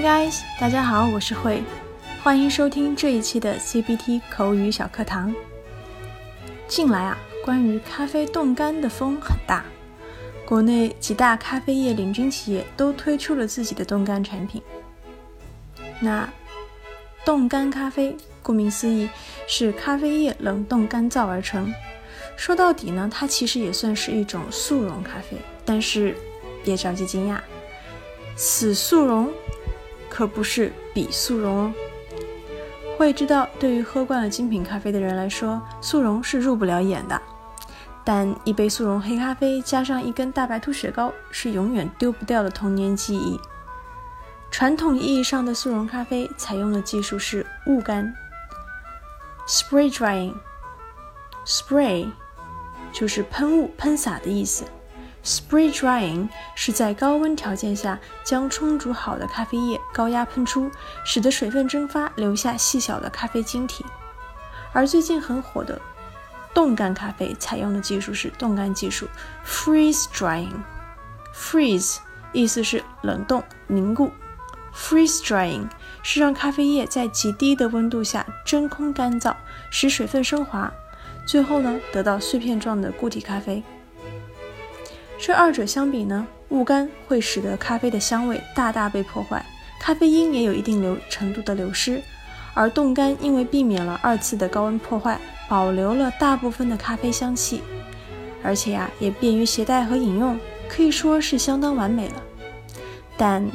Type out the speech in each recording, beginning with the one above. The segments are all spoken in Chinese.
guys，大家好，我是慧，欢迎收听这一期的 CBT 口语小课堂。近来啊，关于咖啡冻干的风很大，国内几大咖啡业领军企业都推出了自己的冻干产品。那冻干咖啡，顾名思义，是咖啡液冷冻干燥而成。说到底呢，它其实也算是一种速溶咖啡，但是别着急惊讶，此速溶。可不是比速溶哦。会知道，对于喝惯了精品咖啡的人来说，速溶是入不了眼的。但一杯速溶黑咖啡加上一根大白兔雪糕，是永远丢不掉的童年记忆。传统意义上的速溶咖啡采用的技术是雾干 （spray drying）。spray 就是喷雾、喷洒的意思。Spray drying 是在高温条件下将冲煮好的咖啡液高压喷出，使得水分蒸发，留下细小的咖啡晶体。而最近很火的冻干咖啡采用的技术是冻干技术，freeze drying。freeze 意思是冷冻、凝固，freeze drying 是让咖啡液在极低的温度下真空干燥，使水分升华，最后呢得到碎片状的固体咖啡。这二者相比呢，雾干会使得咖啡的香味大大被破坏，咖啡因也有一定流程度的流失；而冻干因为避免了二次的高温破坏，保留了大部分的咖啡香气，而且呀也便于携带和饮用，可以说是相当完美了。但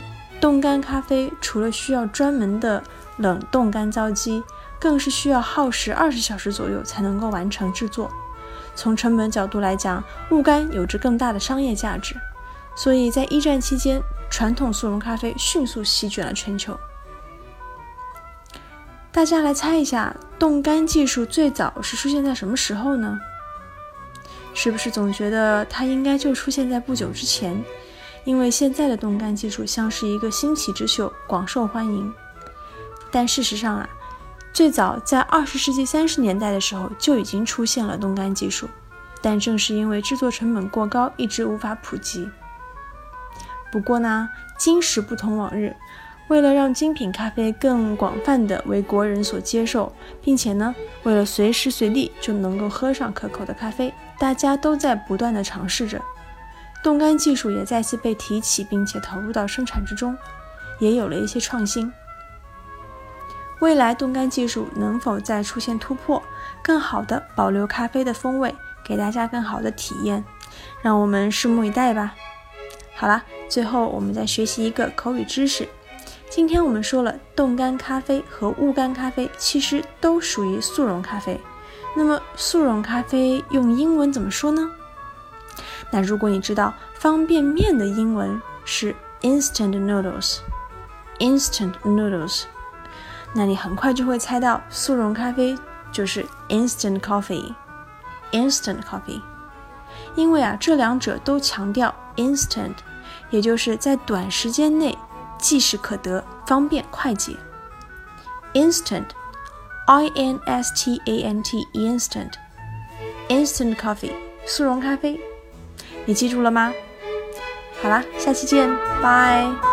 冻干咖啡除了需要专门的冷冻干燥机，更是需要耗时二十小时左右才能够完成制作。从成本角度来讲，雾干有着更大的商业价值，所以在一战期间，传统速溶咖啡迅速席卷了全球。大家来猜一下，冻干技术最早是出现在什么时候呢？是不是总觉得它应该就出现在不久之前？因为现在的冻干技术像是一个新奇之秀，广受欢迎。但事实上啊。最早在二十世纪三十年代的时候就已经出现了冻干技术，但正是因为制作成本过高，一直无法普及。不过呢，今时不同往日，为了让精品咖啡更广泛的为国人所接受，并且呢，为了随时随地就能够喝上可口的咖啡，大家都在不断的尝试着，冻干技术也再次被提起，并且投入到生产之中，也有了一些创新。未来冻干技术能否再出现突破，更好的保留咖啡的风味，给大家更好的体验，让我们拭目以待吧。好了，最后我们再学习一个口语知识。今天我们说了，冻干咖啡和雾干咖啡其实都属于速溶咖啡。那么速溶咖啡用英文怎么说呢？那如果你知道方便面的英文是 instant noodles，instant noodles。那你很快就会猜到，速溶咖啡就是 instant coffee，instant coffee。因为啊，这两者都强调 instant，也就是在短时间内即时可得，方便快捷。instant，i n s t a n t，instant，instant coffee，速溶咖啡。你记住了吗？好啦，下期见，拜。